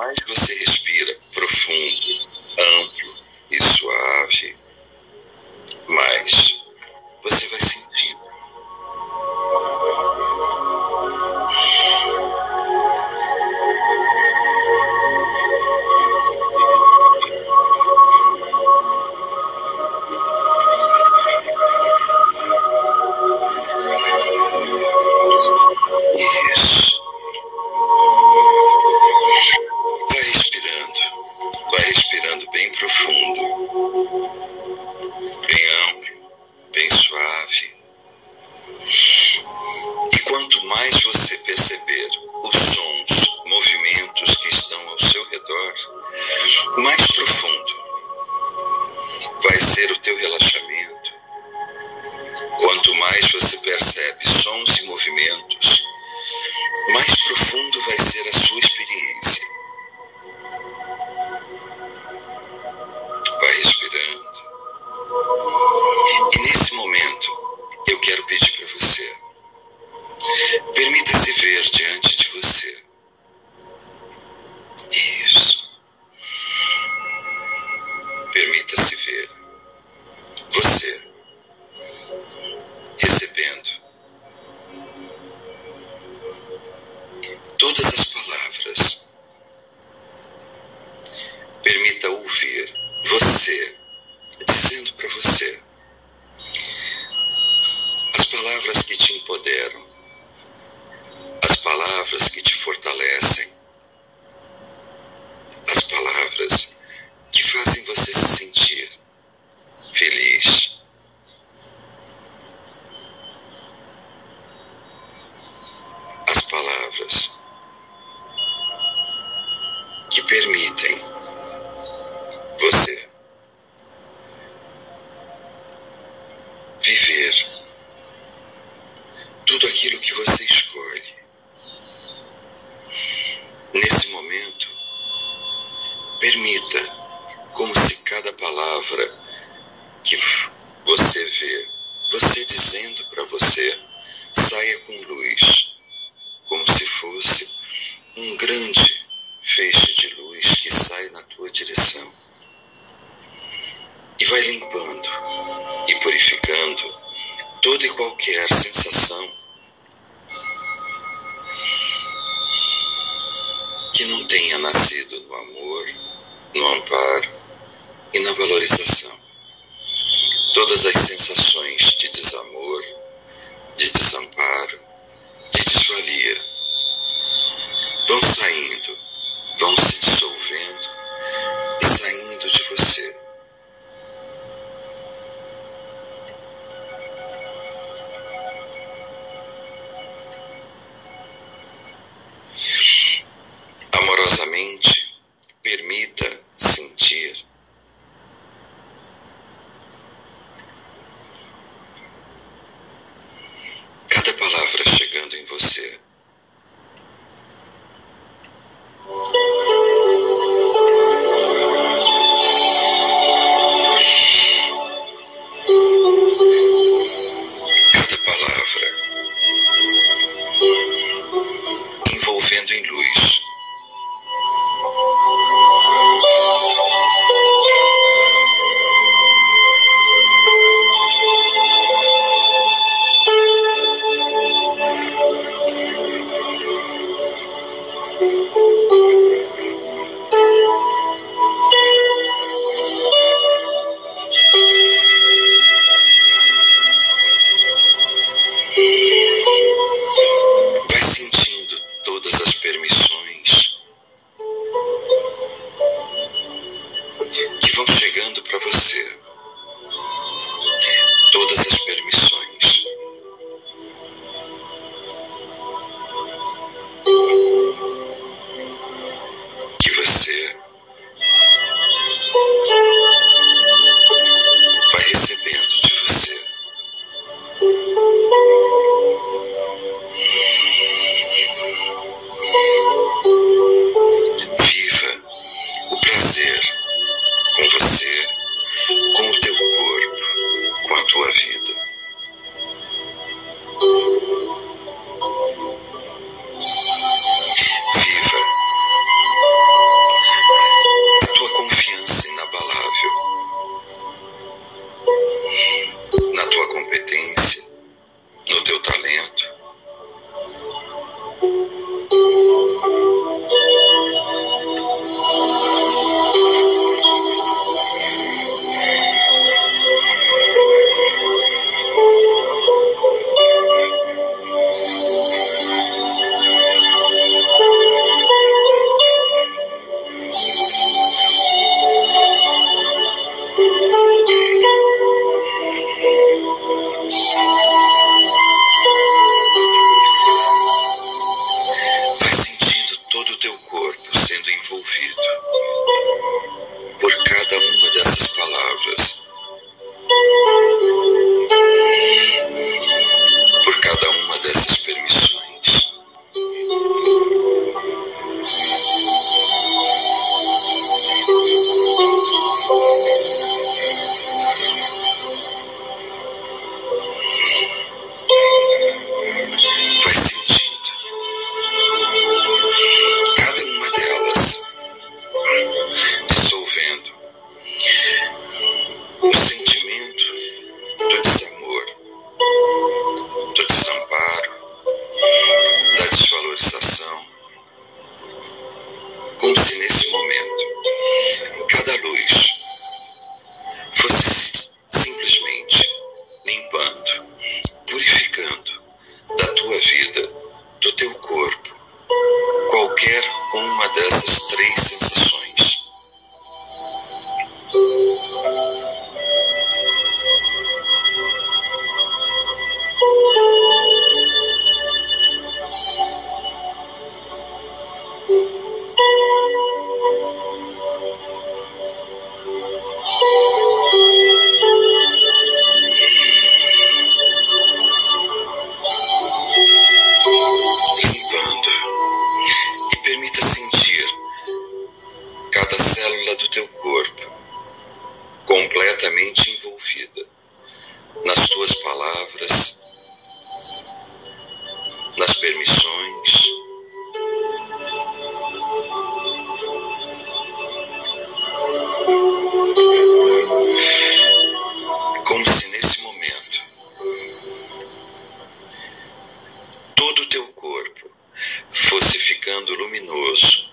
mais você respira profundo, permita ouvir você. palavra que você vê, você dizendo para você, saia com luz, como se fosse um grande feixe de luz que sai na tua direção. E vai limpando e purificando toda e qualquer sensação para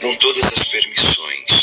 com todas as permissões.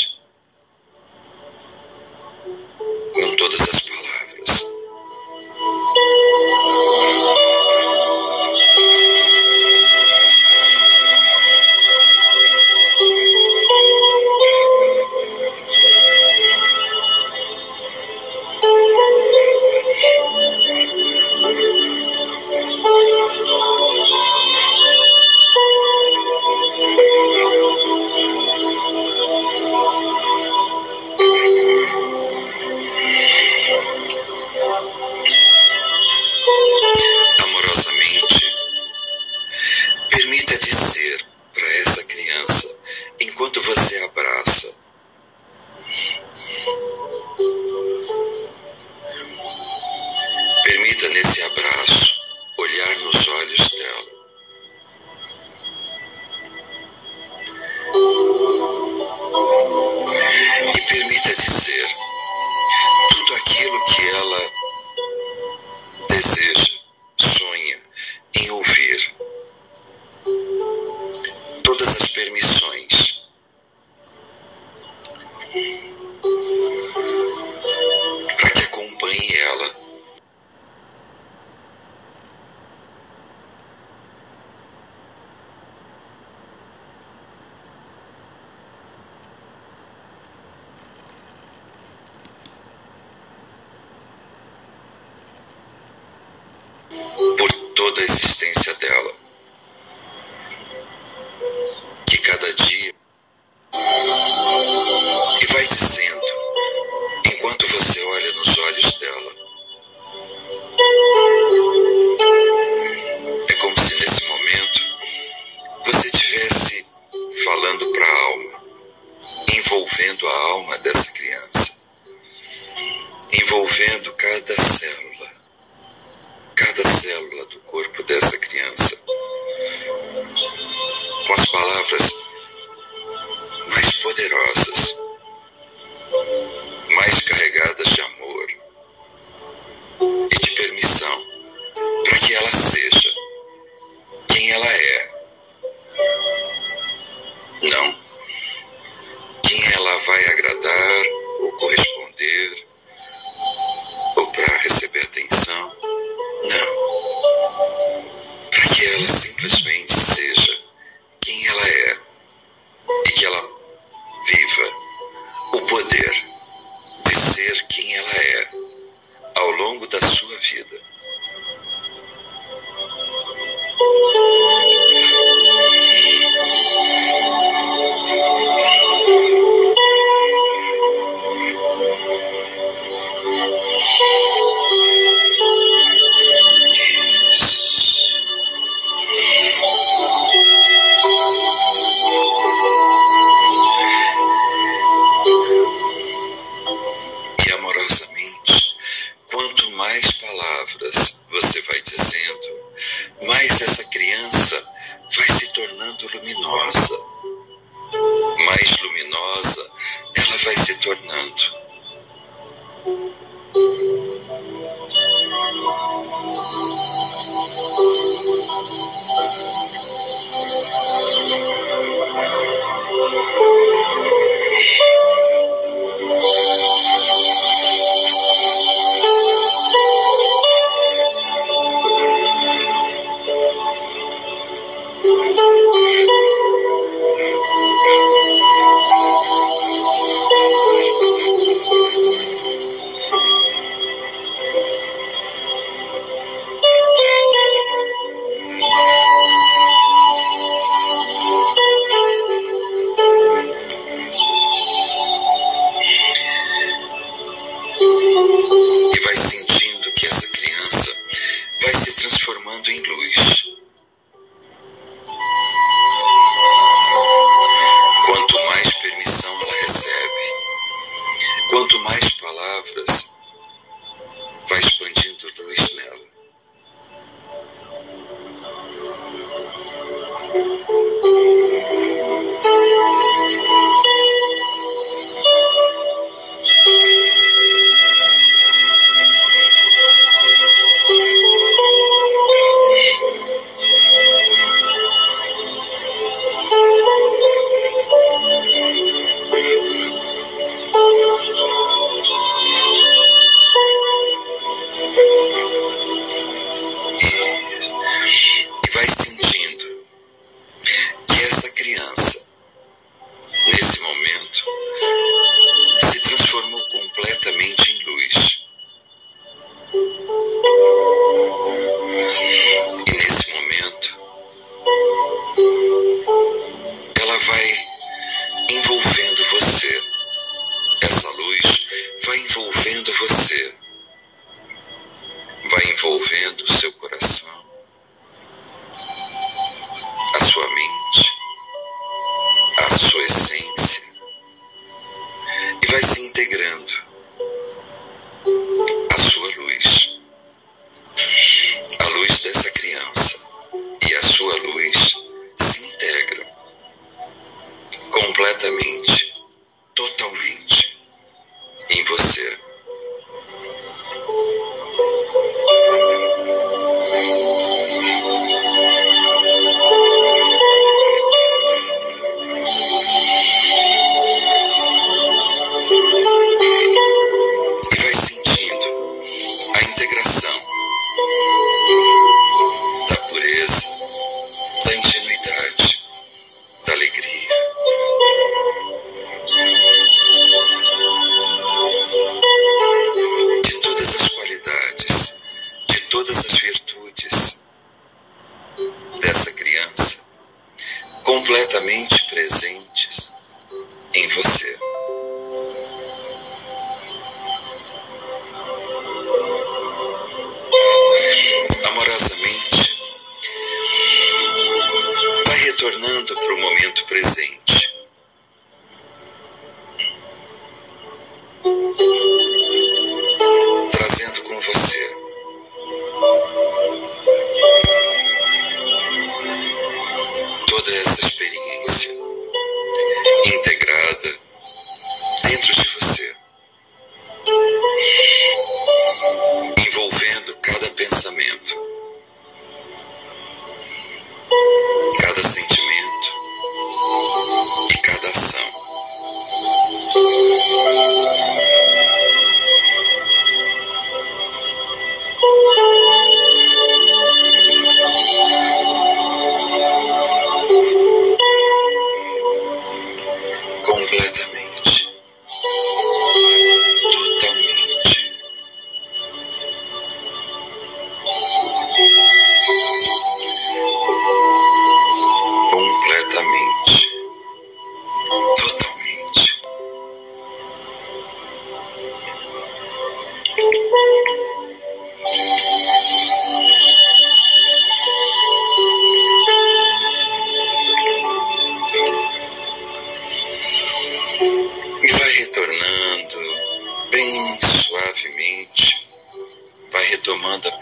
Longo da sua vida.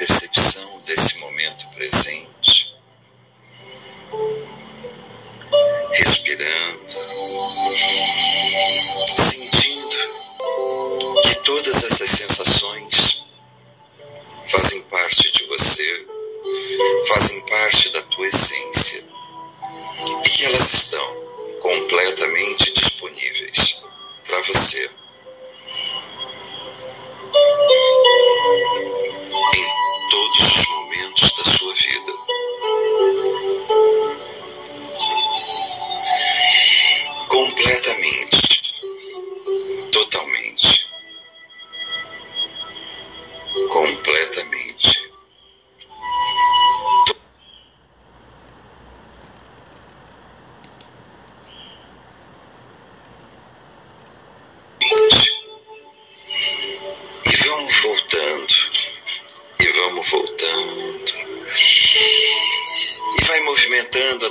E vai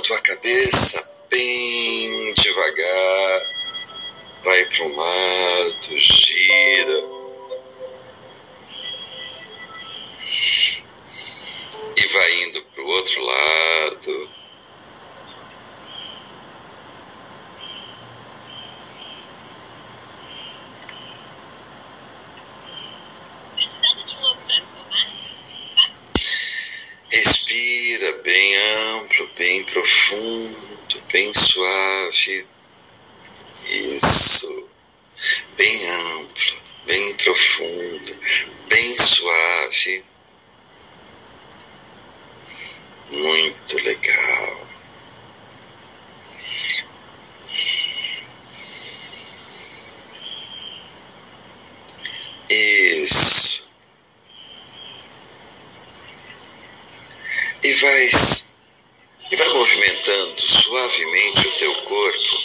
indo para amplo, bem profundo, bem suave. Isso. Bem amplo, bem profundo, bem suave. Muito legal. Isso. E vai, e vai movimentando suavemente o teu corpo.